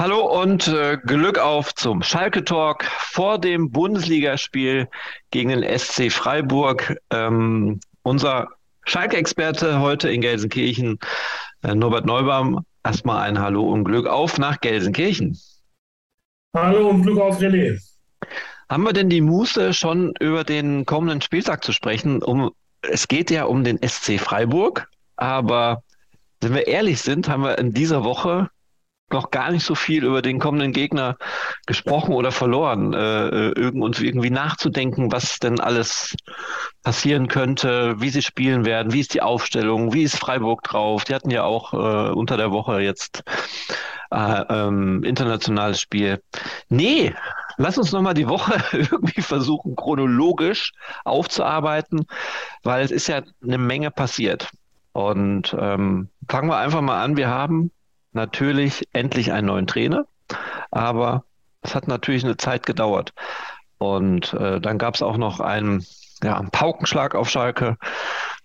Hallo und äh, Glück auf zum Schalke Talk vor dem Bundesligaspiel gegen den SC Freiburg. Ähm, unser Schalke-Experte heute in Gelsenkirchen, äh, Norbert Neubaum. Erstmal ein Hallo und Glück auf nach Gelsenkirchen. Hallo und Glück auf René. Haben wir denn die Muße, schon über den kommenden Spieltag zu sprechen? Um, es geht ja um den SC Freiburg, aber wenn wir ehrlich sind, haben wir in dieser Woche noch gar nicht so viel über den kommenden Gegner gesprochen oder verloren, äh, äh uns irgendwie nachzudenken, was denn alles passieren könnte, wie sie spielen werden, wie ist die Aufstellung, wie ist Freiburg drauf. Die hatten ja auch äh, unter der Woche jetzt äh, ähm, internationales Spiel. Nee, lass uns nochmal die Woche irgendwie versuchen, chronologisch aufzuarbeiten, weil es ist ja eine Menge passiert. Und ähm, fangen wir einfach mal an. Wir haben natürlich endlich einen neuen Trainer, aber es hat natürlich eine Zeit gedauert. Und äh, dann gab es auch noch einen, ja, einen Paukenschlag auf Schalke.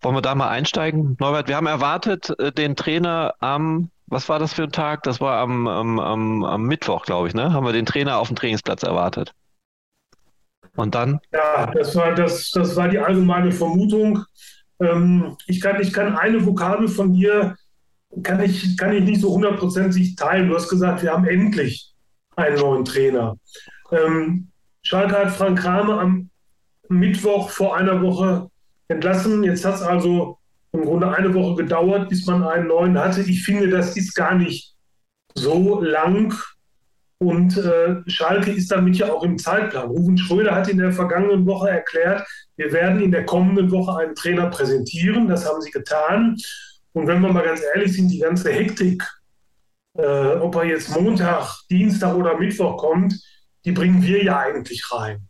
Wollen wir da mal einsteigen? Norbert, wir haben erwartet, äh, den Trainer am, was war das für ein Tag? Das war am, am, am, am Mittwoch, glaube ich, ne? Haben wir den Trainer auf dem Trainingsplatz erwartet. Und dann? Ja, das war, das, das war die allgemeine Vermutung. Ähm, ich, kann, ich kann eine Vokabel von dir kann ich, kann ich nicht so hundertprozentig teilen. Du hast gesagt, wir haben endlich einen neuen Trainer. Ähm, Schalke hat Frank Kramer am Mittwoch vor einer Woche entlassen. Jetzt hat es also im Grunde eine Woche gedauert, bis man einen neuen hatte. Ich finde, das ist gar nicht so lang. Und äh, Schalke ist damit ja auch im Zeitplan. Ruven Schröder hat in der vergangenen Woche erklärt, wir werden in der kommenden Woche einen Trainer präsentieren. Das haben sie getan. Und wenn wir mal ganz ehrlich sind, die ganze Hektik, äh, ob er jetzt Montag, Dienstag oder Mittwoch kommt, die bringen wir ja eigentlich rein.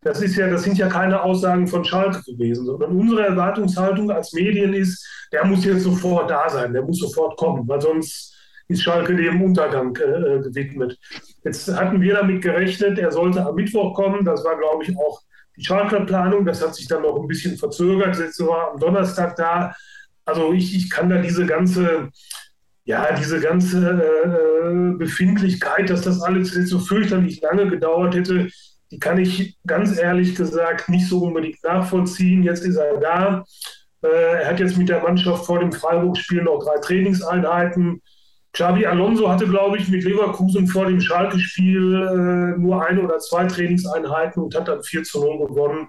Das ist ja, das sind ja keine Aussagen von Schalke gewesen, sondern unsere Erwartungshaltung als Medien ist, der muss jetzt sofort da sein, der muss sofort kommen, weil sonst ist Schalke dem Untergang äh, gewidmet. Jetzt hatten wir damit gerechnet, er sollte am Mittwoch kommen. Das war, glaube ich, auch die Schalke-Planung. Das hat sich dann noch ein bisschen verzögert. Jetzt war am Donnerstag da. Also ich, ich kann da diese ganze, ja, diese ganze äh, Befindlichkeit, dass das alles jetzt so fürchterlich lange gedauert hätte, die kann ich ganz ehrlich gesagt nicht so unbedingt nachvollziehen. Jetzt ist er da. Äh, er hat jetzt mit der Mannschaft vor dem Freiburg-Spiel noch drei Trainingseinheiten. Xavi Alonso hatte, glaube ich, mit Leverkusen vor dem Schalke-Spiel äh, nur eine oder zwei Trainingseinheiten und hat dann 4 zu 0 gewonnen.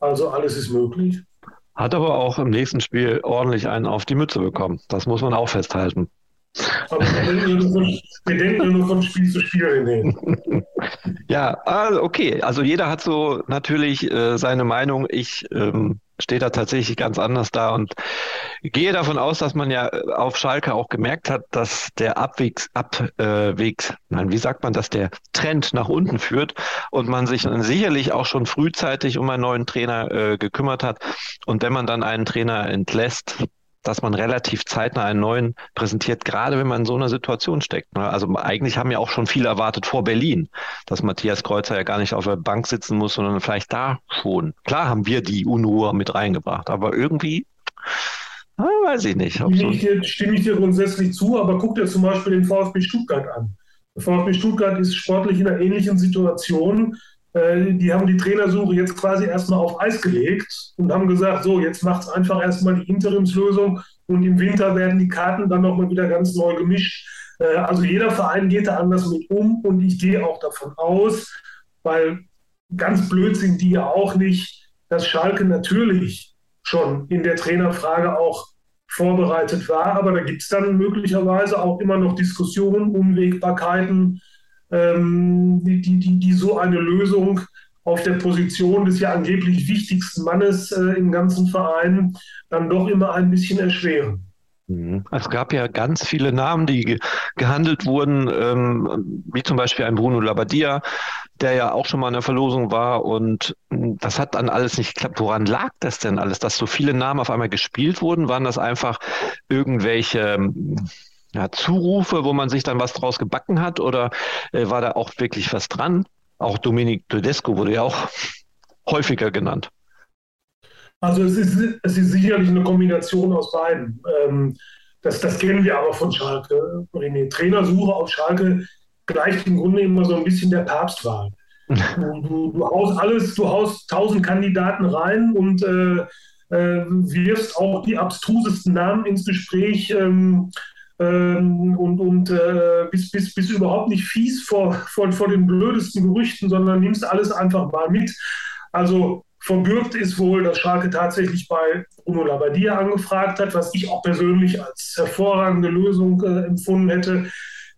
Also alles ist möglich. Hat aber auch im nächsten Spiel ordentlich einen auf die Mütze bekommen. Das muss man auch festhalten. Aber wir denken nur von Spiel zu Spiel hin. ja, also okay. Also jeder hat so natürlich äh, seine Meinung. Ich ähm, stehe da tatsächlich ganz anders da und gehe davon aus, dass man ja auf Schalke auch gemerkt hat, dass der Abwegs, Abwegs, nein, wie sagt man, dass der Trend nach unten führt und man sich sicherlich auch schon frühzeitig um einen neuen Trainer äh, gekümmert hat. Und wenn man dann einen Trainer entlässt, dass man relativ zeitnah einen neuen präsentiert, gerade wenn man in so einer Situation steckt. Ne? Also eigentlich haben ja auch schon viele erwartet vor Berlin, dass Matthias Kreuzer ja gar nicht auf der Bank sitzen muss, sondern vielleicht da schon. Klar haben wir die Unruhe mit reingebracht, aber irgendwie weiß ich nicht. Stimme ich, stimme ich dir grundsätzlich zu, aber guck dir zum Beispiel den VfB Stuttgart an. Der VfB Stuttgart ist sportlich in einer ähnlichen Situation. Äh, die haben die Trainersuche jetzt quasi erstmal auf Eis gelegt und haben gesagt, so, jetzt macht es einfach erstmal die Interimslösung und im Winter werden die Karten dann nochmal wieder ganz neu gemischt. Äh, also jeder Verein geht da anders mit um und ich gehe auch davon aus, weil ganz blöd sind die ja auch nicht, dass Schalke natürlich schon in der Trainerfrage auch vorbereitet war, aber da gibt es dann möglicherweise auch immer noch Diskussionen, Unwägbarkeiten, ähm, die, die, die so eine Lösung auf der Position des ja angeblich wichtigsten Mannes äh, im ganzen Verein dann doch immer ein bisschen erschweren. Mhm. Es gab ja ganz viele Namen, die ge gehandelt wurden, ähm, wie zum Beispiel ein Bruno Labbadia, der ja auch schon mal in der Verlosung war. Und hm, das hat dann alles nicht geklappt. Woran lag das denn alles, dass so viele Namen auf einmal gespielt wurden? Waren das einfach irgendwelche hm, ja, Zurufe, wo man sich dann was draus gebacken hat oder äh, war da auch wirklich was dran? Auch Dominic Tedesco wurde ja auch häufiger genannt. Also es ist, es ist sicherlich eine Kombination aus beiden. Ähm, das, das kennen wir aber von Schalke. René. Trainersuche auf Schalke gleicht im Grunde immer so ein bisschen der Papstwahl. Du, du, du haust alles, du haust tausend Kandidaten rein und äh, äh, wirfst auch die abstrusesten Namen ins Gespräch ähm, ähm, und, und äh, bist, bist, bist überhaupt nicht fies vor, vor, vor den blödesten Gerüchten, sondern nimmst alles einfach mal mit. Also verbürgt ist wohl, dass Schalke tatsächlich bei Bruno Labbadia angefragt hat, was ich auch persönlich als hervorragende Lösung äh, empfunden hätte.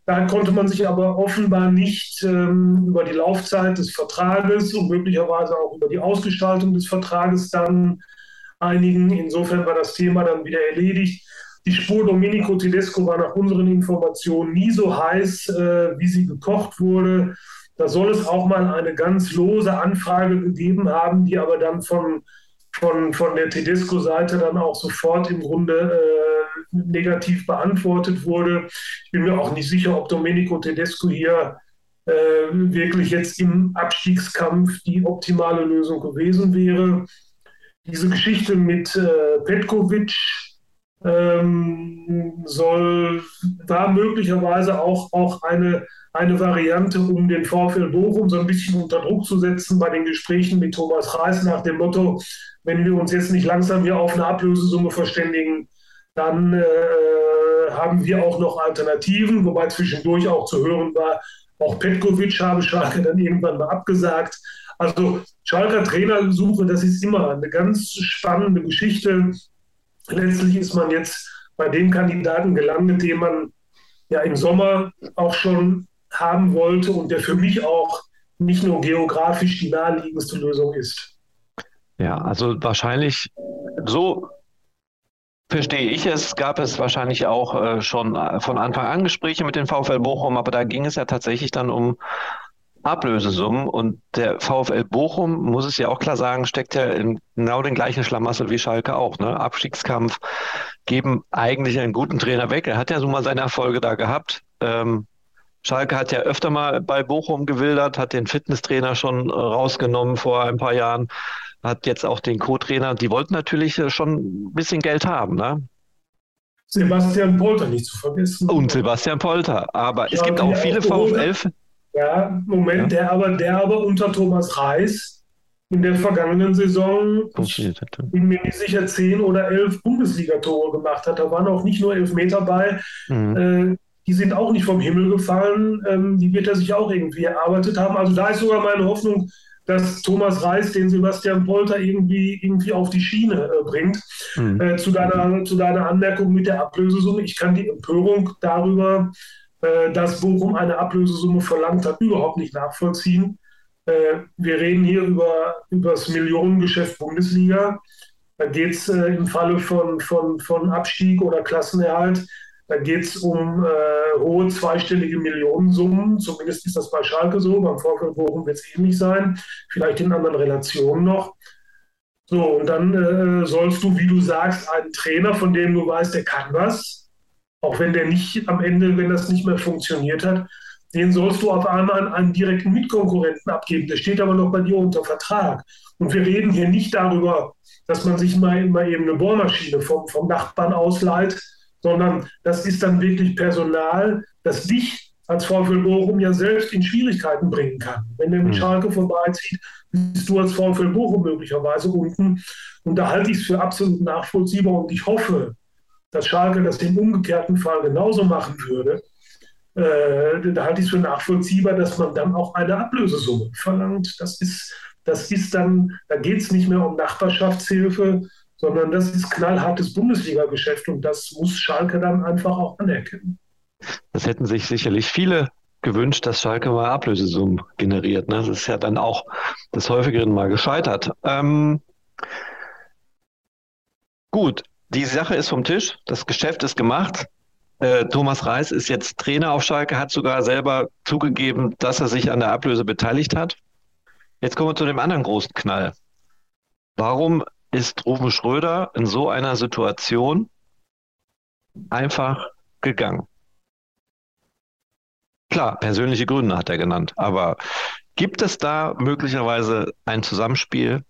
Da konnte man sich aber offenbar nicht ähm, über die Laufzeit des Vertrages und möglicherweise auch über die Ausgestaltung des Vertrages dann einigen. Insofern war das Thema dann wieder erledigt. Die Spur Domenico Tedesco war nach unseren Informationen nie so heiß, äh, wie sie gekocht wurde. Da soll es auch mal eine ganz lose Anfrage gegeben haben, die aber dann von, von, von der Tedesco-Seite dann auch sofort im Grunde äh, negativ beantwortet wurde. Ich bin mir auch nicht sicher, ob Domenico Tedesco hier äh, wirklich jetzt im Abstiegskampf die optimale Lösung gewesen wäre. Diese Geschichte mit äh, Petkovic, ähm, soll, war möglicherweise auch, auch eine, eine Variante, um den VfL Bochum so ein bisschen unter Druck zu setzen bei den Gesprächen mit Thomas Reis nach dem Motto, wenn wir uns jetzt nicht langsam hier auf eine Ablösesumme verständigen, dann äh, haben wir auch noch Alternativen, wobei zwischendurch auch zu hören war, auch Petkovic habe Schalke dann irgendwann mal abgesagt. Also Schalker Trainersuche, das ist immer eine ganz spannende Geschichte letztlich ist man jetzt bei dem Kandidaten gelandet, den man ja im Sommer auch schon haben wollte und der für mich auch nicht nur geografisch die naheliegendste Lösung ist. Ja, also wahrscheinlich so verstehe ich es, gab es wahrscheinlich auch äh, schon äh, von Anfang an Gespräche mit dem VfL Bochum, aber da ging es ja tatsächlich dann um Ablösesummen und der VfL Bochum, muss es ja auch klar sagen, steckt ja in genau den gleichen Schlamassel wie Schalke auch. Ne? Abstiegskampf, geben eigentlich einen guten Trainer weg. Er hat ja so mal seine Erfolge da gehabt. Ähm, Schalke hat ja öfter mal bei Bochum gewildert, hat den Fitnesstrainer schon äh, rausgenommen vor ein paar Jahren, hat jetzt auch den Co-Trainer. Die wollten natürlich äh, schon ein bisschen Geld haben. Ne? Sebastian Polter nicht zu vergessen. Und Sebastian Polter. Aber ja, es gibt auch viele VfL. Ja, Moment, ja. Der, aber, der aber unter Thomas Reis in der vergangenen Saison, bin mir nicht sicher, zehn oder elf Bundesligatore gemacht hat. Da waren auch nicht nur elf Meter bei. Mhm. Äh, die sind auch nicht vom Himmel gefallen. Ähm, die wird er sich auch irgendwie erarbeitet haben. Also da ist sogar meine Hoffnung, dass Thomas Reis den Sebastian Polter irgendwie, irgendwie auf die Schiene äh, bringt. Mhm. Äh, zu, deiner, zu deiner Anmerkung mit der Ablösesumme. Ich kann die Empörung darüber äh, dass Bochum eine Ablösesumme verlangt hat, überhaupt nicht nachvollziehen. Äh, wir reden hier über, über das Millionengeschäft Bundesliga. Da geht es äh, im Falle von, von, von Abstieg oder Klassenerhalt, da geht es um äh, hohe zweistellige Millionensummen. Zumindest ist das bei Schalke so. Beim VfL Bochum wird es ähnlich sein. Vielleicht in anderen Relationen noch. So, und dann äh, sollst du, wie du sagst, einen Trainer, von dem du weißt, der kann was, auch wenn der nicht am Ende, wenn das nicht mehr funktioniert hat, den sollst du auf einmal an einen direkten Mitkonkurrenten abgeben. Der steht aber noch bei dir unter Vertrag. Und wir reden hier nicht darüber, dass man sich mal, mal eben eine Bohrmaschine vom, vom Nachbarn ausleiht, sondern das ist dann wirklich Personal, das dich als VfL Bochum ja selbst in Schwierigkeiten bringen kann. Wenn der mit mhm. Schalke vorbeizieht, bist du als VfL Bochum möglicherweise unten. Und da halte ich es für absolut nachvollziehbar und ich hoffe, dass Schalke das im umgekehrten Fall genauso machen würde, äh, da halte ich es für nachvollziehbar, dass man dann auch eine Ablösesumme verlangt. Das ist, das ist dann, da geht es nicht mehr um Nachbarschaftshilfe, sondern das ist knallhartes Bundesliga-Geschäft und das muss Schalke dann einfach auch anerkennen. Das hätten sich sicherlich viele gewünscht, dass Schalke mal Ablösesummen generiert. Ne? Das ist ja dann auch des häufigeren mal gescheitert. Ähm, gut, die Sache ist vom Tisch, das Geschäft ist gemacht. Äh, Thomas Reis ist jetzt Trainer auf Schalke, hat sogar selber zugegeben, dass er sich an der Ablöse beteiligt hat. Jetzt kommen wir zu dem anderen großen Knall. Warum ist Rufen Schröder in so einer Situation einfach gegangen? Klar, persönliche Gründe hat er genannt, aber gibt es da möglicherweise ein Zusammenspiel?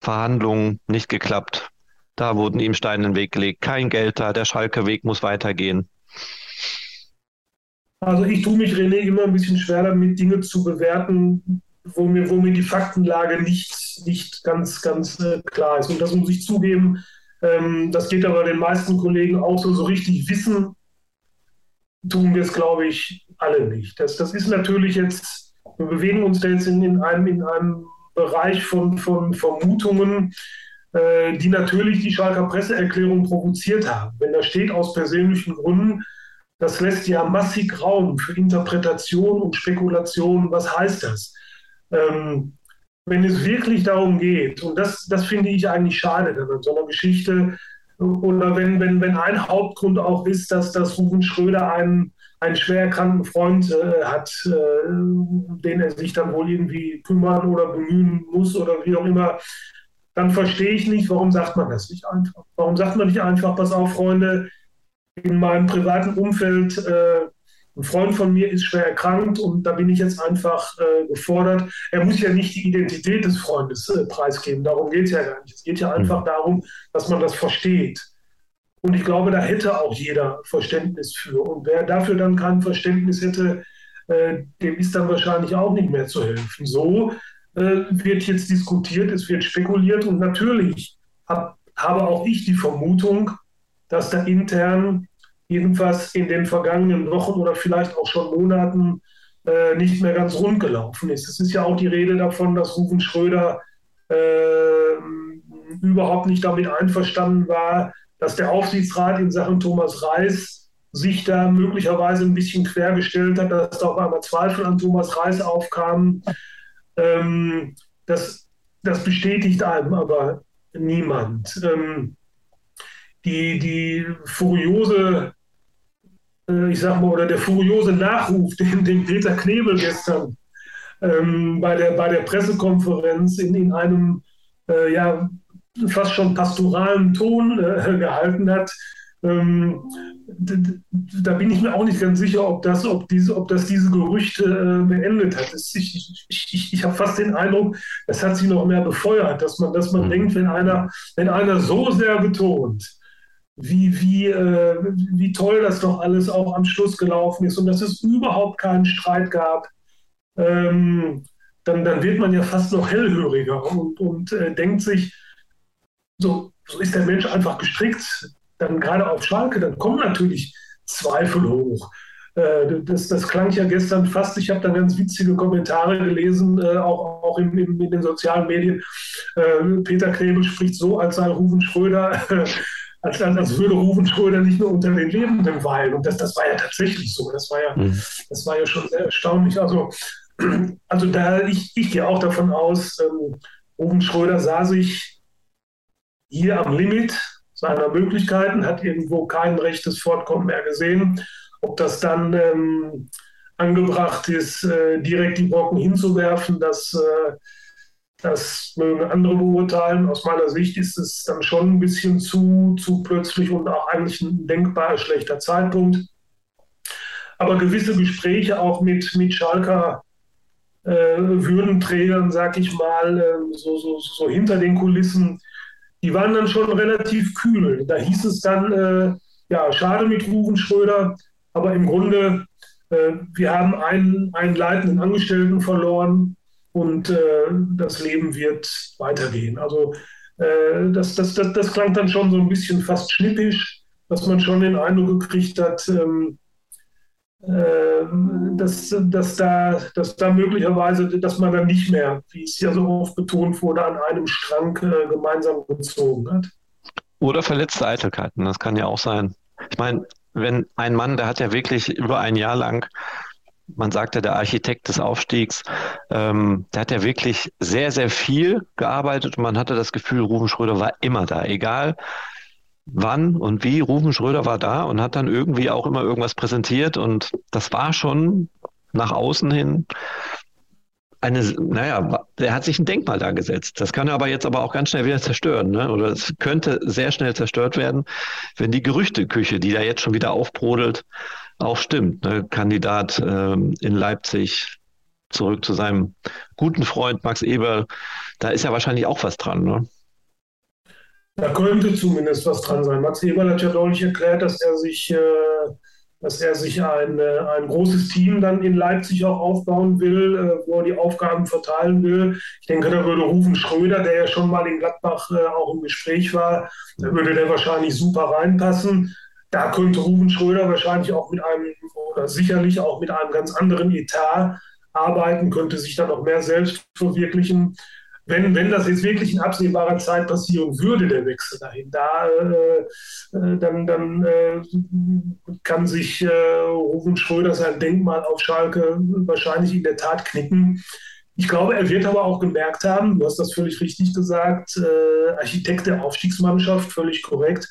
Verhandlungen nicht geklappt, da wurden ihm Steine in den Weg gelegt. Kein Geld da, der Schalke Weg muss weitergehen. Also ich tue mich, René, immer ein bisschen schwer damit, Dinge zu bewerten, wo mir, wo mir die Faktenlage nicht, nicht ganz, ganz äh, klar ist. Und das muss ich zugeben. Ähm, das geht aber den meisten Kollegen auch so, so richtig wissen, tun wir es, glaube ich, alle nicht. Das, das ist natürlich jetzt, wir bewegen uns jetzt in, in, einem, in einem Bereich von, von Vermutungen, die natürlich die Schalker Presseerklärung provoziert haben. Wenn da steht aus persönlichen Gründen, das lässt ja massig Raum für Interpretation und Spekulation. Was heißt das? Ähm, wenn es wirklich darum geht, und das, das finde ich eigentlich schade an so einer Geschichte, oder wenn, wenn, wenn ein Hauptgrund auch ist, dass, dass Ruben Schröder einen, einen schwer erkrankten Freund äh, hat, äh, den er sich dann wohl irgendwie kümmern oder bemühen muss oder wie auch immer, dann verstehe ich nicht, warum sagt man das nicht einfach? Warum sagt man nicht einfach, pass auf, Freunde, in meinem privaten Umfeld äh, ein Freund von mir ist schwer erkrankt und da bin ich jetzt einfach äh, gefordert. Er muss ja nicht die Identität des Freundes äh, preisgeben, darum geht es ja gar nicht. Es geht ja einfach mhm. darum, dass man das versteht. Und ich glaube, da hätte auch jeder Verständnis für. Und wer dafür dann kein Verständnis hätte, äh, dem ist dann wahrscheinlich auch nicht mehr zu helfen. So äh, wird jetzt diskutiert, es wird spekuliert und natürlich hab, habe auch ich die Vermutung, dass da intern jedenfalls in den vergangenen Wochen oder vielleicht auch schon Monaten äh, nicht mehr ganz rund gelaufen ist. Es ist ja auch die Rede davon, dass Rufen Schröder äh, überhaupt nicht damit einverstanden war, dass der Aufsichtsrat in Sachen Thomas Reis sich da möglicherweise ein bisschen quergestellt hat, dass da auf einmal Zweifel an Thomas Reis aufkamen. Ähm, das, das bestätigt einem aber niemand. Ähm, die, die furiose äh, ich sag mal, oder der furiose Nachruf, den, den Peter Knebel gestern ähm, bei, der, bei der Pressekonferenz in, in einem äh, ja, fast schon pastoralen Ton äh, gehalten hat, ähm, da bin ich mir auch nicht ganz sicher, ob das, ob diese, ob das diese Gerüchte äh, beendet hat. Das, ich ich, ich, ich habe fast den Eindruck, das hat sie noch mehr befeuert, dass man, dass man mhm. denkt, wenn einer, wenn einer so sehr betont, wie, wie, äh, wie toll das doch alles auch am Schluss gelaufen ist und dass es überhaupt keinen Streit gab, ähm, dann, dann wird man ja fast noch hellhöriger und, und äh, denkt sich, so, so ist der Mensch einfach gestrickt. Dann gerade auf Schalke, dann kommen natürlich Zweifel hoch. Äh, das, das klang ja gestern fast, ich habe da ganz witzige Kommentare gelesen, äh, auch, auch in, in, in, den sozialen Medien. Äh, Peter Knebel spricht so, als sei Rufen Schröder als, als würde Rufen Schröder nicht nur unter den Lebenden weilen. Und das, das war ja tatsächlich so. Das war ja, mhm. das war ja schon sehr erstaunlich. Also, also da, ich, ich gehe auch davon aus, ähm, Rufen Schröder sah sich hier am Limit seiner Möglichkeiten, hat irgendwo kein rechtes Fortkommen mehr gesehen. Ob das dann ähm, angebracht ist, äh, direkt die Brocken hinzuwerfen, das äh, das mögen andere beurteilen. Aus meiner Sicht ist es dann schon ein bisschen zu, zu plötzlich und auch eigentlich ein denkbar schlechter Zeitpunkt. Aber gewisse Gespräche auch mit, mit Schalker äh, Würdenträgern, sag ich mal, äh, so, so, so hinter den Kulissen, die waren dann schon relativ kühl. Da hieß es dann, äh, ja, schade mit Rufen Schröder, aber im Grunde, äh, wir haben einen, einen leitenden Angestellten verloren und äh, das Leben wird weitergehen. Also äh, das, das, das, das, klang dann schon so ein bisschen fast schnippisch, dass man schon den Eindruck gekriegt hat, ähm, äh, dass, dass, da, dass da möglicherweise, dass man dann nicht mehr, wie es ja so oft betont wurde, an einem Strang äh, gemeinsam gezogen hat. Oder verletzte Eitelkeiten, das kann ja auch sein. Ich meine, wenn ein Mann, der hat ja wirklich über ein Jahr lang man sagte, der Architekt des Aufstiegs, ähm, der hat ja wirklich sehr, sehr viel gearbeitet und man hatte das Gefühl, Rufen Schröder war immer da, egal wann und wie. Rufen Schröder war da und hat dann irgendwie auch immer irgendwas präsentiert und das war schon nach außen hin eine, naja, er hat sich ein Denkmal da gesetzt. Das kann er aber jetzt aber auch ganz schnell wieder zerstören, ne? Oder es könnte sehr schnell zerstört werden, wenn die Gerüchteküche, die da jetzt schon wieder aufbrodelt, auch stimmt. Ne? Kandidat ähm, in Leipzig zurück zu seinem guten Freund Max Eber, da ist ja wahrscheinlich auch was dran. Ne? Da könnte zumindest was dran sein. Max Eber hat ja deutlich erklärt, dass er sich äh, dass er sich ein, äh, ein großes Team dann in Leipzig auch aufbauen will, äh, wo er die Aufgaben verteilen will. Ich denke, da würde Rufen Schröder, der ja schon mal in Gladbach äh, auch im Gespräch war, da würde der wahrscheinlich super reinpassen. Da könnte Rufen Schröder wahrscheinlich auch mit einem oder sicherlich auch mit einem ganz anderen Etat arbeiten, könnte sich dann auch mehr selbst verwirklichen wenn, wenn das jetzt wirklich in absehbarer Zeit passieren würde, der Wechsel dahin, da, äh, äh, dann, dann äh, kann sich äh, Rufen Schröder sein Denkmal auf Schalke wahrscheinlich in der Tat knicken. Ich glaube, er wird aber auch gemerkt haben, du hast das völlig richtig gesagt, äh, Architekt der Aufstiegsmannschaft, völlig korrekt.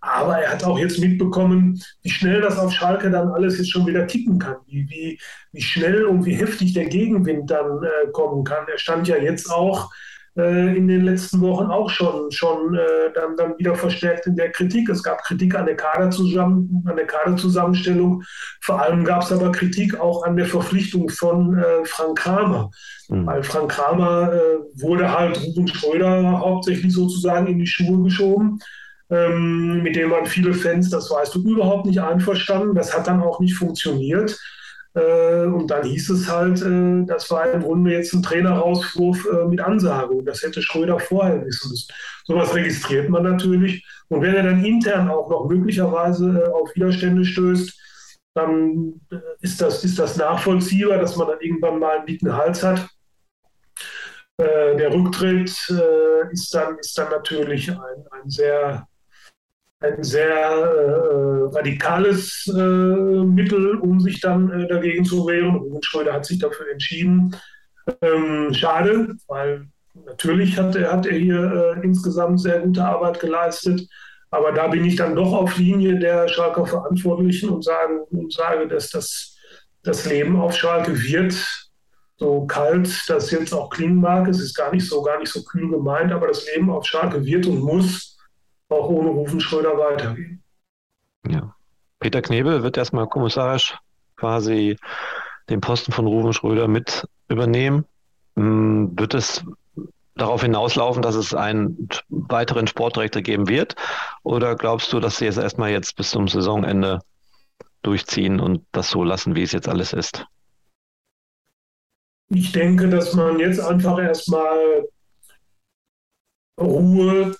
Aber er hat auch jetzt mitbekommen, wie schnell das auf Schalke dann alles jetzt schon wieder kippen kann, wie, wie, wie schnell und wie heftig der Gegenwind dann äh, kommen kann. Er stand ja jetzt auch äh, in den letzten Wochen auch schon, schon äh, dann, dann wieder verstärkt in der Kritik. Es gab Kritik an der, Kaderzusammen an der Kaderzusammenstellung. Vor allem gab es aber Kritik auch an der Verpflichtung von äh, Frank Kramer. Mhm. Weil Frank Kramer äh, wurde halt Ruben Schröder hauptsächlich sozusagen in die Schuhe geschoben ähm, mit dem waren viele Fans, das weißt du, überhaupt nicht einverstanden. Das hat dann auch nicht funktioniert. Äh, und dann hieß es halt, äh, das war im Grunde jetzt ein Trainerauswurf äh, mit Ansagung. Das hätte Schröder vorher wissen müssen. Sowas registriert man natürlich. Und wenn er dann intern auch noch möglicherweise äh, auf Widerstände stößt, dann äh, ist, das, ist das nachvollziehbar, dass man dann irgendwann mal einen dicken Hals hat. Äh, der Rücktritt ist, dann, ist dann natürlich ein, ein sehr ein sehr äh, radikales äh, Mittel, um sich dann äh, dagegen zu wehren. Ruben Schröder hat sich dafür entschieden. Ähm, schade, weil natürlich hat er, hat er hier äh, insgesamt sehr gute Arbeit geleistet. Aber da bin ich dann doch auf Linie der Schalker Verantwortlichen und, sagen, und sage, dass das, das Leben auf Schalke wird, so kalt das jetzt auch klingen mag, es ist gar nicht so, gar nicht so kühl gemeint, aber das Leben auf Schalke wird und muss auch ohne Rufen Schröder weitergehen. Ja. Peter Knebel wird erstmal kommissarisch quasi den Posten von Rufen Schröder mit übernehmen. Hm, wird es darauf hinauslaufen, dass es einen weiteren Sportdirektor geben wird? Oder glaubst du, dass sie es erstmal jetzt bis zum Saisonende durchziehen und das so lassen, wie es jetzt alles ist? Ich denke, dass man jetzt einfach erstmal Ruhe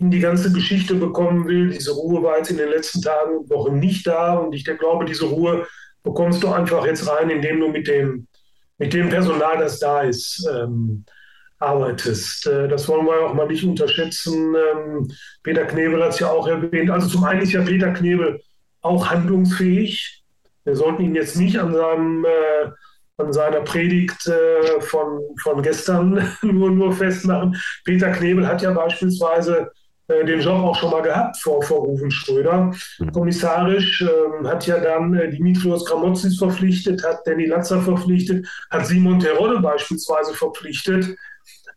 in die ganze Geschichte bekommen will. Diese Ruhe war jetzt in den letzten Tagen und Wochen nicht da und ich glaube, diese Ruhe bekommst du einfach jetzt rein, indem du mit dem, mit dem Personal, das da ist, ähm, arbeitest. Äh, das wollen wir auch mal nicht unterschätzen. Ähm, Peter Knebel hat es ja auch erwähnt. Also zum einen ist ja Peter Knebel auch handlungsfähig. Wir sollten ihn jetzt nicht an seinem äh, an seiner Predigt äh, von, von gestern nur, nur festmachen. Peter Knebel hat ja beispielsweise den Job auch schon mal gehabt vor, vor Rufen Schröder. Mhm. Kommissarisch ähm, hat ja dann äh, Dimitrios Gramotzis verpflichtet, hat Danny Latzer verpflichtet, hat Simon Terodde beispielsweise verpflichtet,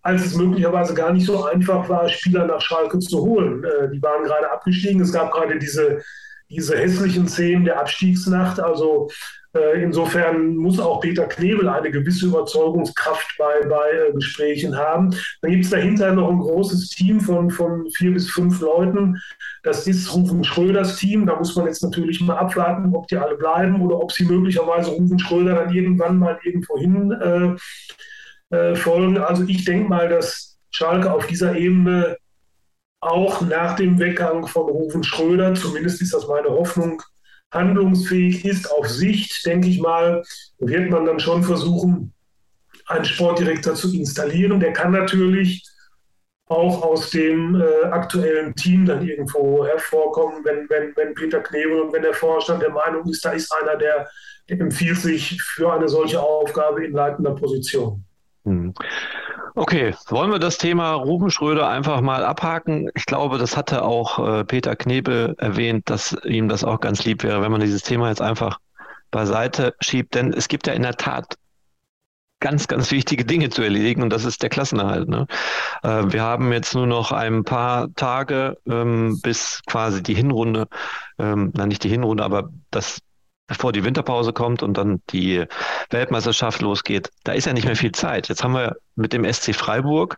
als es möglicherweise gar nicht so einfach war, Spieler nach Schalke zu holen. Äh, die waren gerade abgestiegen. Es gab gerade diese, diese hässlichen Szenen der Abstiegsnacht. Also äh, insofern muss auch Peter Knebel eine gewisse Überzeugungskraft bei, bei äh, Gesprächen haben. Dann gibt es dahinter noch ein großes Team von, von vier bis fünf Leuten. Das ist Rufen Schröders Team. Da muss man jetzt natürlich mal abwarten, ob die alle bleiben oder ob sie möglicherweise Rufen Schröder dann irgendwann mal irgendwo hin äh, äh, folgen. Also ich denke mal, dass Schalke auf dieser Ebene auch nach dem Weggang von Rufen Schröder, zumindest ist das meine Hoffnung, handlungsfähig ist auf Sicht, denke ich mal, wird man dann schon versuchen, einen Sportdirektor zu installieren. Der kann natürlich auch aus dem äh, aktuellen Team dann irgendwo hervorkommen, wenn, wenn, wenn Peter Knebel und wenn der Vorstand der Meinung ist, da ist einer, der, der empfiehlt sich für eine solche Aufgabe in leitender Position. Hm. Okay, wollen wir das Thema Ruben Schröder einfach mal abhaken? Ich glaube, das hatte auch äh, Peter Knebel erwähnt, dass ihm das auch ganz lieb wäre, wenn man dieses Thema jetzt einfach beiseite schiebt. Denn es gibt ja in der Tat ganz, ganz wichtige Dinge zu erledigen und das ist der Klassenerhalt. Ne? Äh, wir haben jetzt nur noch ein paar Tage, ähm, bis quasi die Hinrunde, ähm, nein, nicht die Hinrunde, aber das bevor die Winterpause kommt und dann die Weltmeisterschaft losgeht, da ist ja nicht mehr viel Zeit. Jetzt haben wir mit dem SC Freiburg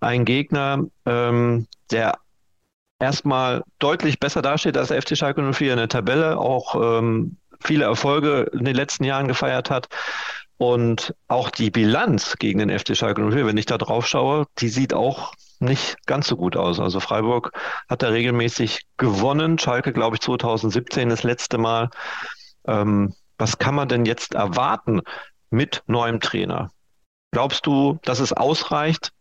einen Gegner, ähm, der erstmal deutlich besser dasteht als der FC Schalke 04 in der Tabelle, auch ähm, viele Erfolge in den letzten Jahren gefeiert hat. Und auch die Bilanz gegen den FC Schalke 04, wenn ich da drauf schaue, die sieht auch nicht ganz so gut aus. Also Freiburg hat da regelmäßig gewonnen. Schalke, glaube ich, 2017 das letzte Mal. Ähm, was kann man denn jetzt erwarten mit neuem Trainer? Glaubst du, dass es ausreicht,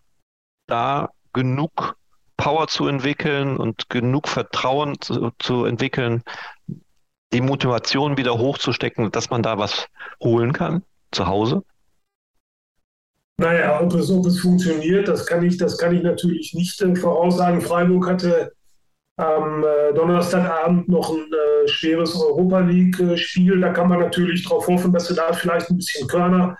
da genug Power zu entwickeln und genug Vertrauen zu, zu entwickeln, die Motivation wieder hochzustecken, dass man da was holen kann zu Hause? Naja, ob es, ob es funktioniert, das kann ich, das kann ich natürlich nicht voraussagen. Freiburg hatte am äh, Donnerstagabend noch ein äh, schweres Europa League-Spiel. Da kann man natürlich darauf hoffen, dass sie da vielleicht ein bisschen Körner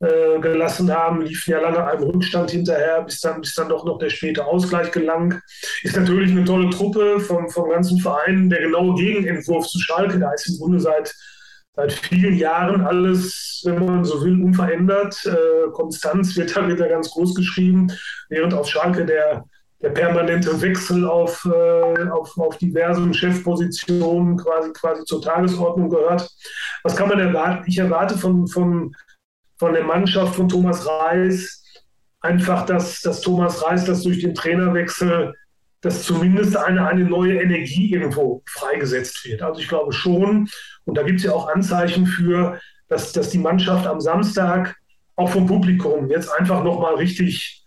äh, gelassen haben, liefen ja lange einem Rückstand hinterher, bis dann, bis dann doch noch der späte Ausgleich gelang. Ist natürlich eine tolle Truppe vom, vom ganzen Verein, der genaue Gegenentwurf zu Schalke. Da ist im Grunde seit, seit vielen Jahren alles, wenn man so will, unverändert. Äh, Konstanz wird da, wird da ganz groß geschrieben, während auf Schalke der, der permanente Wechsel auf, äh, auf, auf diversen Chefpositionen quasi, quasi zur Tagesordnung gehört. Was kann man erwarten? Ich erwarte von, von von der Mannschaft von Thomas Reis einfach, dass, dass Thomas Reis das durch den Trainerwechsel, dass zumindest eine, eine neue Energie irgendwo freigesetzt wird. Also ich glaube schon, und da gibt es ja auch Anzeichen für, dass, dass die Mannschaft am Samstag auch vom Publikum jetzt einfach nochmal richtig,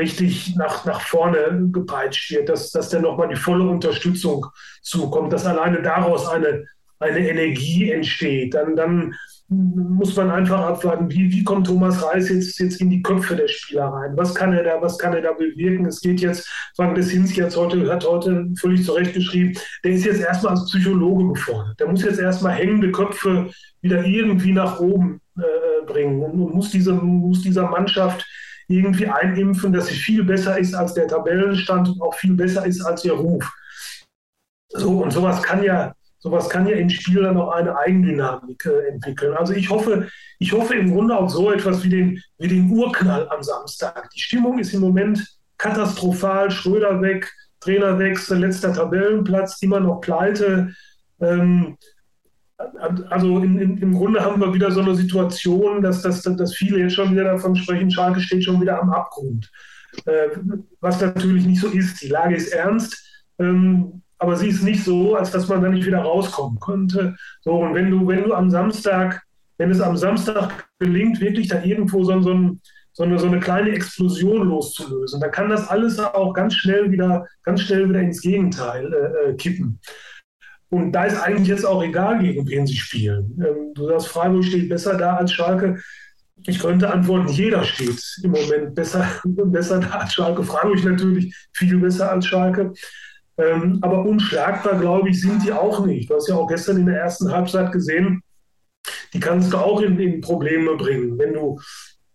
richtig nach, nach vorne gepeitscht wird, dass, dass dann nochmal die volle Unterstützung zukommt, dass alleine daraus eine, eine Energie entsteht. Dann, dann muss man einfach abwarten, wie, wie kommt Thomas Reis jetzt, jetzt in die Köpfe der Spieler rein? Was kann er da, was kann er da bewirken? Es geht jetzt, Frank Desinski hat heute, hat heute völlig zurecht geschrieben, der ist jetzt erstmal als Psychologe gefordert. Der muss jetzt erstmal hängende Köpfe wieder irgendwie nach oben äh, bringen und, und muss, diese, muss dieser Mannschaft irgendwie einimpfen, dass sie viel besser ist als der Tabellenstand und auch viel besser ist als ihr Ruf. So, und sowas kann ja, sowas kann ja in Spielern noch eine Eigendynamik äh, entwickeln. Also ich hoffe, ich hoffe im Grunde auf so etwas wie den, wie den Urknall am Samstag. Die Stimmung ist im Moment katastrophal. Schröder weg, Trainerwechsel, letzter Tabellenplatz, immer noch pleite. Ähm, also in, in, im Grunde haben wir wieder so eine Situation, dass, dass, dass viele jetzt schon wieder davon sprechen, Schalke steht schon wieder am Abgrund. Äh, was natürlich nicht so ist. Die Lage ist ernst. Ähm, aber sie ist nicht so, als dass man da nicht wieder rauskommen könnte. So, und wenn du, wenn du am Samstag, wenn es am Samstag gelingt, wirklich da irgendwo so, so, ein, so, eine, so eine kleine Explosion loszulösen, dann kann das alles auch ganz schnell wieder, ganz schnell wieder ins Gegenteil äh, äh kippen. Und da ist eigentlich jetzt auch egal, gegen wen sie spielen. Ähm, du sagst, Freiburg steht besser da als Schalke. Ich könnte antworten, jeder steht im Moment besser, besser da als Schalke. Freiburg natürlich viel besser als Schalke. Ähm, aber unschlagbar, glaube ich, sind die auch nicht. Du hast ja auch gestern in der ersten Halbzeit gesehen, die kannst du auch in, in Probleme bringen, wenn du,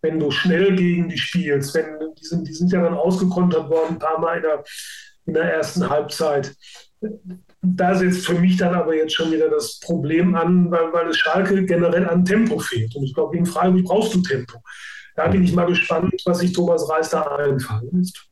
wenn du schnell gegen die spielst. Wenn, die, sind, die sind ja dann ausgekontert worden, ein paar Mal in der, in der ersten Halbzeit. Da setzt für mich dann aber jetzt schon wieder das Problem an, weil, weil es Schalke generell an Tempo fehlt. Und ich glaube, in Freiburg brauchst du Tempo. Da bin ich mal gespannt, was sich Thomas Reis da einfallen lässt.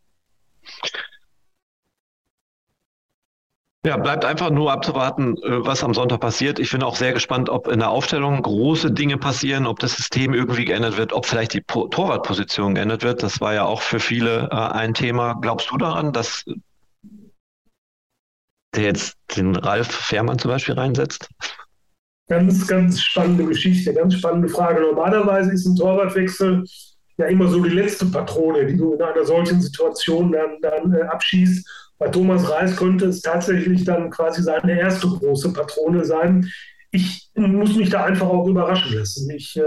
Ja, bleibt einfach nur abzuwarten, äh, was am Sonntag passiert. Ich bin auch sehr gespannt, ob in der Aufstellung große Dinge passieren, ob das System irgendwie geändert wird, ob vielleicht die Torwartposition geändert wird. Das war ja auch für viele äh, ein Thema. Glaubst du daran, dass der jetzt den Ralf Fährmann zum Beispiel reinsetzt? Ganz, ganz spannende Geschichte, ganz spannende Frage. Normalerweise ist ein Torwartwechsel ja immer so die letzte Patrone, die du in einer solchen Situation dann, dann äh, abschießt bei Thomas Reis könnte es tatsächlich dann quasi seine erste große Patrone sein. Ich muss mich da einfach auch überraschen lassen. Ich, äh,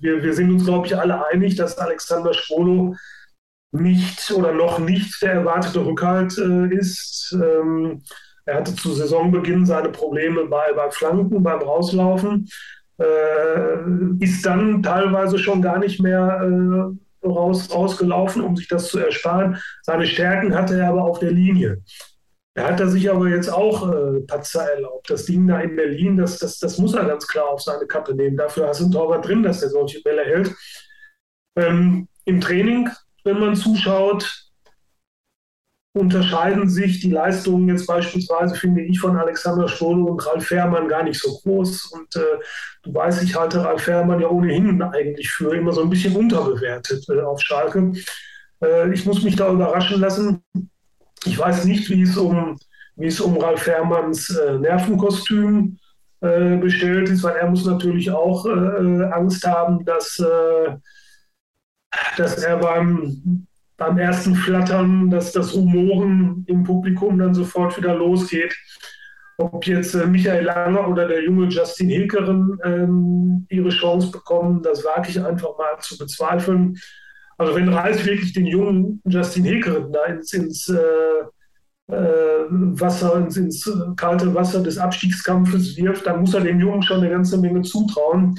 wir, wir sind uns, glaube ich, alle einig, dass Alexander Schwolo nicht oder noch nicht der erwartete Rückhalt äh, ist. Ähm, er hatte zu Saisonbeginn seine Probleme bei, bei Flanken, beim Rauslaufen, äh, ist dann teilweise schon gar nicht mehr äh, raus, rausgelaufen, um sich das zu ersparen. Seine Stärken hatte er aber auf der Linie. Er hat er sich aber jetzt auch äh, Patzer erlaubt. Das Ding da in Berlin, das, das, das muss er ganz klar auf seine Kappe nehmen. Dafür hast du einen Torwart drin, dass er solche Bälle hält. Ähm, Im Training, wenn man zuschaut, unterscheiden sich die Leistungen jetzt beispielsweise, finde ich, von Alexander Stoll und Ralf Fährmann gar nicht so groß. Und äh, du weißt, ich halte Ralf Fährmann ja ohnehin eigentlich für immer so ein bisschen unterbewertet äh, auf Schalke. Äh, ich muss mich da überraschen lassen. Ich weiß nicht, wie es um, wie es um Ralf Fährmanns äh, Nervenkostüm äh, bestellt ist, weil er muss natürlich auch äh, Angst haben, dass, dass er beim beim ersten Flattern, dass das Rumoren im Publikum dann sofort wieder losgeht. Ob jetzt äh, Michael Langer oder der junge Justin Hilkeren ähm, ihre Chance bekommen, das wage ich einfach mal zu bezweifeln. Also wenn Reis wirklich den jungen Justin Hilkeren da ins, ins äh, äh, Wasser, ins, ins, kalte Wasser des Abstiegskampfes wirft, dann muss er dem Jungen schon eine ganze Menge zutrauen.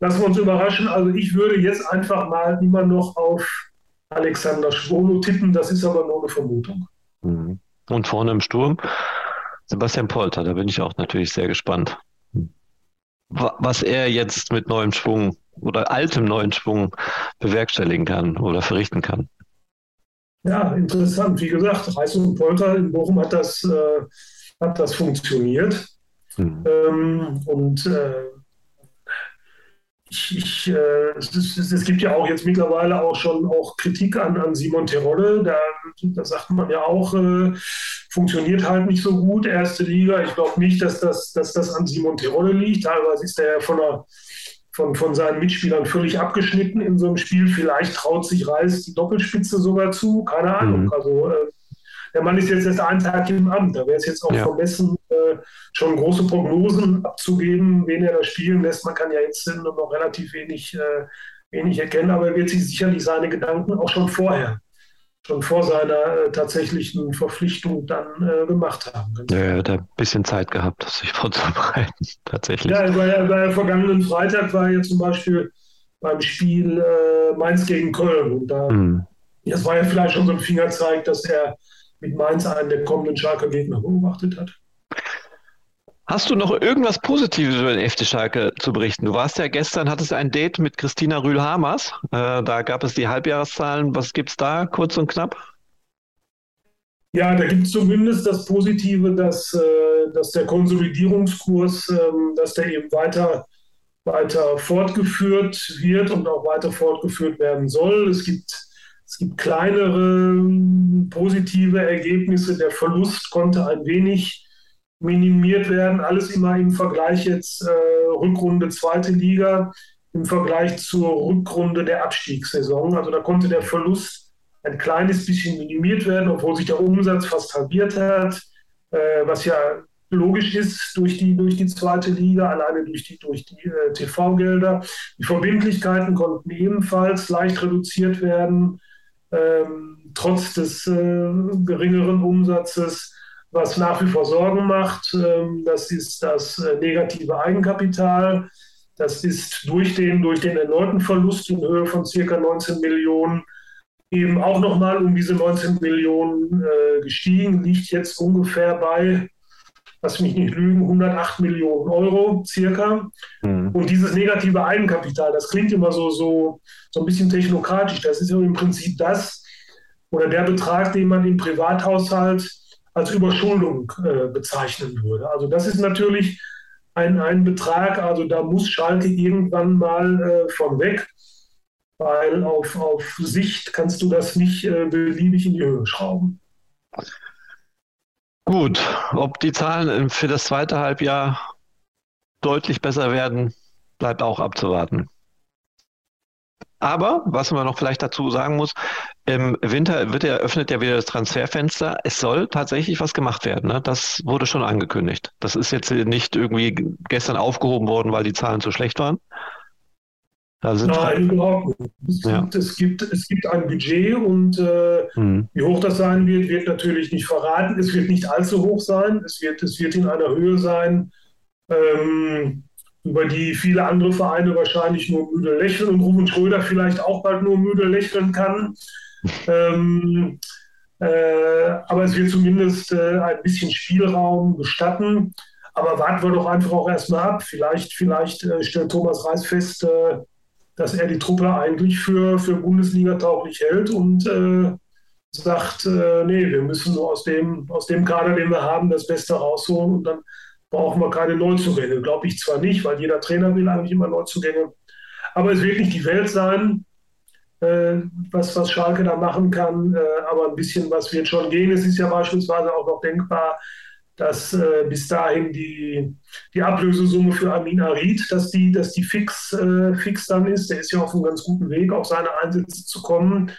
Lassen wir uns überraschen. Also ich würde jetzt einfach mal immer noch auf Alexander Schwolo tippen. Das ist aber nur eine Vermutung. Mhm. Und vorne im Sturm Sebastian Polter. Da bin ich auch natürlich sehr gespannt, was er jetzt mit neuem Schwung oder altem neuen Schwung bewerkstelligen kann oder verrichten kann. Ja, interessant. Wie gesagt, Reis und Polter in Bochum hat das, äh, hat das funktioniert. Mhm. Ähm, und äh, ich, ich, äh, es, es, es, gibt ja auch jetzt mittlerweile auch schon auch Kritik an, an Simon Terodde. Da, da sagt man ja auch, äh, funktioniert halt nicht so gut, erste Liga. Ich glaube nicht, dass das, dass das an Simon Terodde liegt. Teilweise ist er ja von, der, von, von seinen Mitspielern völlig abgeschnitten in so einem Spiel. Vielleicht traut sich Reis die Doppelspitze sogar zu, keine Ahnung. Mhm. Also äh, der Mann ist jetzt erst einen Tag im Amt. Da wäre es jetzt auch ja. vermessen, schon große Prognosen abzugeben, wen er da spielen lässt. Man kann ja jetzt noch relativ wenig, äh, wenig erkennen, aber er wird sich sicherlich seine Gedanken auch schon vorher schon vor seiner äh, tatsächlichen Verpflichtung dann äh, gemacht haben. Ja, er hat ein bisschen Zeit gehabt, sich vorzubereiten, tatsächlich. Ja, bei, bei vergangenen Freitag war er zum Beispiel beim Spiel äh, Mainz gegen Köln. Und da, mhm. das war ja vielleicht schon so ein Fingerzeig, dass er mit Mainz einen der kommenden Schalker Gegner beobachtet hat. Hast du noch irgendwas Positives über den FC Schalke zu berichten? Du warst ja gestern, hattest ein Date mit Christina Rühl-Hamers. Äh, da gab es die Halbjahreszahlen. Was gibt es da, kurz und knapp? Ja, da gibt es zumindest das Positive, dass, äh, dass der Konsolidierungskurs, äh, dass der eben weiter, weiter fortgeführt wird und auch weiter fortgeführt werden soll. Es gibt es gibt kleinere positive Ergebnisse. Der Verlust konnte ein wenig minimiert werden. Alles immer im Vergleich jetzt äh, Rückrunde zweite Liga im Vergleich zur Rückrunde der Abstiegssaison. Also da konnte der Verlust ein kleines bisschen minimiert werden, obwohl sich der Umsatz fast halbiert hat, äh, was ja logisch ist durch die, durch die zweite Liga, alleine durch die, durch die äh, TV-Gelder. Die Verbindlichkeiten konnten ebenfalls leicht reduziert werden ähm, trotz des äh, geringeren Umsatzes. Was nach wie vor Sorgen macht, ähm, das ist das äh, negative Eigenkapital. Das ist durch den, durch den erneuten Verlust in Höhe von circa 19 Millionen eben auch nochmal um diese 19 Millionen äh, gestiegen, liegt jetzt ungefähr bei lass mich nicht lügen, 108 Millionen Euro circa. Mhm. Und dieses negative Eigenkapital, das klingt immer so, so, so ein bisschen technokratisch. Das ist ja im Prinzip das oder der Betrag, den man im Privathaushalt als Überschuldung äh, bezeichnen würde. Also das ist natürlich ein, ein Betrag, also da muss Schalke irgendwann mal äh, von weg, weil auf, auf Sicht kannst du das nicht äh, beliebig in die Höhe schrauben. Gut, ob die Zahlen für das zweite Halbjahr deutlich besser werden, bleibt auch abzuwarten. Aber, was man noch vielleicht dazu sagen muss, im Winter wird eröffnet ja wieder das Transferfenster. Es soll tatsächlich was gemacht werden. Ne? Das wurde schon angekündigt. Das ist jetzt nicht irgendwie gestern aufgehoben worden, weil die Zahlen zu schlecht waren, Nein, überhaupt nicht. Es, ja. gibt, es, gibt, es gibt ein Budget und äh, mhm. wie hoch das sein wird, wird natürlich nicht verraten. Es wird nicht allzu hoch sein. Es wird, es wird in einer Höhe sein, ähm, über die viele andere Vereine wahrscheinlich nur müde lächeln und Ruben Schröder vielleicht auch bald nur müde lächeln kann. ähm, äh, aber es wird zumindest äh, ein bisschen Spielraum gestatten. Aber warten wir doch einfach auch erstmal ab. Vielleicht, vielleicht äh, stellt Thomas Reis fest, äh, dass er die Truppe eigentlich für, für Bundesliga tauglich hält und äh, sagt, äh, nee, wir müssen nur aus dem, aus dem Kader, den wir haben, das Beste rausholen und dann brauchen wir keine Neuzugänge. Glaube ich zwar nicht, weil jeder Trainer will eigentlich immer Neuzugänge, aber es wird nicht die Welt sein, äh, was, was Schalke da machen kann, äh, aber ein bisschen was wird schon gehen. Es ist ja beispielsweise auch noch denkbar, dass äh, bis dahin die, die Ablösesumme für Amin Arid, dass die, dass die fix, äh, fix dann ist. Der ist ja auf einem ganz guten Weg, auf seine Einsätze zu kommen.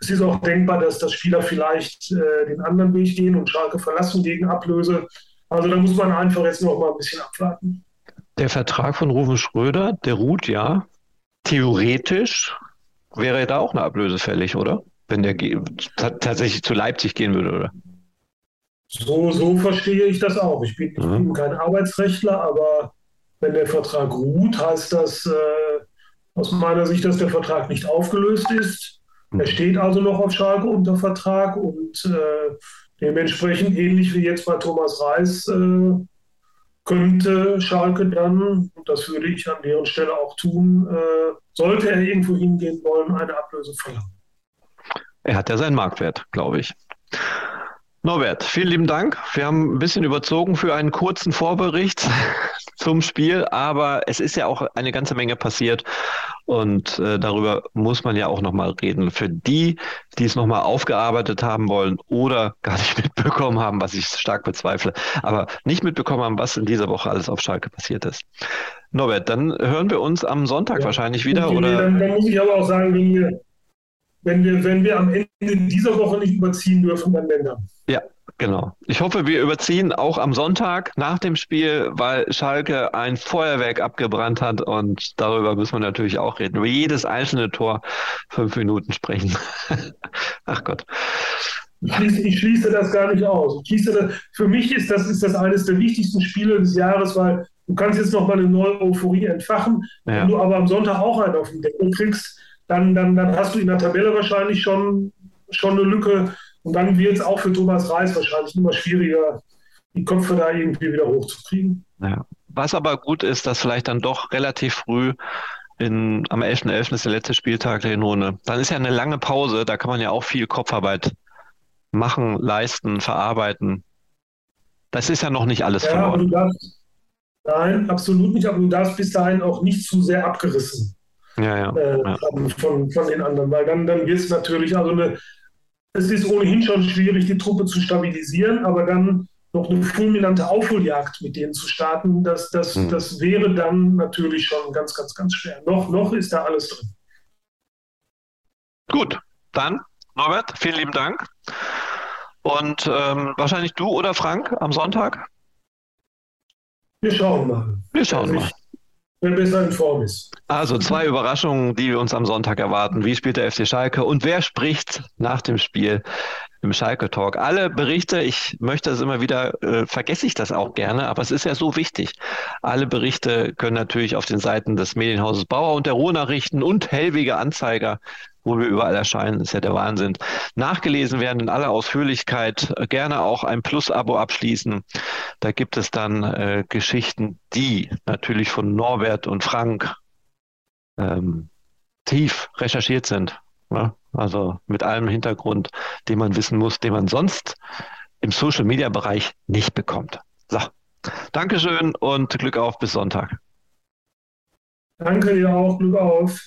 Es ist auch denkbar, dass das Spieler vielleicht äh, den anderen Weg gehen und Schalke verlassen gegen Ablöse. Also da muss man einfach jetzt noch mal ein bisschen abwarten. Der Vertrag von Rufen Schröder, der ruht ja. Theoretisch wäre da auch eine Ablöse fällig, oder? Wenn der tatsächlich zu Leipzig gehen würde, oder? So, so verstehe ich das auch. Ich bin, mhm. bin kein Arbeitsrechtler, aber wenn der Vertrag ruht, heißt das äh, aus meiner Sicht, dass der Vertrag nicht aufgelöst ist. Er mhm. steht also noch auf Schalke unter Vertrag und äh, dementsprechend ähnlich wie jetzt bei Thomas Reis äh, könnte Schalke dann, und das würde ich an deren Stelle auch tun, äh, sollte er irgendwo hingehen wollen, eine Ablöse verlangen. Er hat ja seinen Marktwert, glaube ich. Norbert, vielen lieben Dank. Wir haben ein bisschen überzogen für einen kurzen Vorbericht zum Spiel, aber es ist ja auch eine ganze Menge passiert und äh, darüber muss man ja auch nochmal reden. Für die, die es nochmal aufgearbeitet haben wollen oder gar nicht mitbekommen haben, was ich stark bezweifle, aber nicht mitbekommen haben, was in dieser Woche alles auf Schalke passiert ist. Norbert, dann hören wir uns am Sonntag ja. wahrscheinlich wieder. oder? Dann, dann muss ich aber auch sagen, wenn wir, wenn wir, wenn wir am Ende dieser Woche nicht überziehen dürfen, dann wenn dann. Ja, genau. Ich hoffe, wir überziehen auch am Sonntag nach dem Spiel, weil Schalke ein Feuerwerk abgebrannt hat und darüber müssen wir natürlich auch reden. Über jedes einzelne Tor fünf Minuten sprechen. Ach Gott. Ich schließe, ich schließe, das gar nicht aus. Das, für mich ist das, ist das eines der wichtigsten Spiele des Jahres, weil du kannst jetzt noch mal eine neue Euphorie entfachen. Ja. Wenn du aber am Sonntag auch einen auf den Deckel kriegst, dann, dann, dann hast du in der Tabelle wahrscheinlich schon, schon eine Lücke. Und dann wird es auch für Thomas Reis wahrscheinlich immer schwieriger, die Köpfe da irgendwie wieder hochzukriegen. Ja. Was aber gut ist, dass vielleicht dann doch relativ früh in, am 11.11. .11. ist der letzte Spieltag der Hinrunde. Dann ist ja eine lange Pause, da kann man ja auch viel Kopfarbeit machen, leisten, verarbeiten. Das ist ja noch nicht alles ja, verloren. Darfst, nein, absolut nicht, aber du darfst bis dahin auch nicht zu sehr abgerissen ja, ja, äh. Von, von den anderen, weil dann, dann wird es natürlich, also eine, es ist ohnehin schon schwierig, die Truppe zu stabilisieren, aber dann noch eine fulminante Aufholjagd mit denen zu starten, das, das, mhm. das wäre dann natürlich schon ganz, ganz, ganz schwer. Noch, noch ist da alles drin. Gut, dann Norbert, vielen lieben Dank. Und ähm, wahrscheinlich du oder Frank am Sonntag? Wir schauen mal. Wir schauen also mal wenn besser in Form ist. Also zwei Überraschungen, die wir uns am Sonntag erwarten. Wie spielt der FC Schalke und wer spricht nach dem Spiel im Schalke Talk? Alle Berichte, ich möchte es immer wieder, äh, vergesse ich das auch gerne, aber es ist ja so wichtig. Alle Berichte können natürlich auf den Seiten des Medienhauses Bauer und der Ruhrnachrichten und Hellwege Anzeiger wo wir überall erscheinen, ist ja der Wahnsinn. Nachgelesen werden in aller Ausführlichkeit. Gerne auch ein Plus-Abo abschließen. Da gibt es dann äh, Geschichten, die natürlich von Norbert und Frank ähm, tief recherchiert sind. Ne? Also mit allem Hintergrund, den man wissen muss, den man sonst im Social-Media-Bereich nicht bekommt. So, Dankeschön und Glück auf bis Sonntag. Danke dir auch, Glück auf.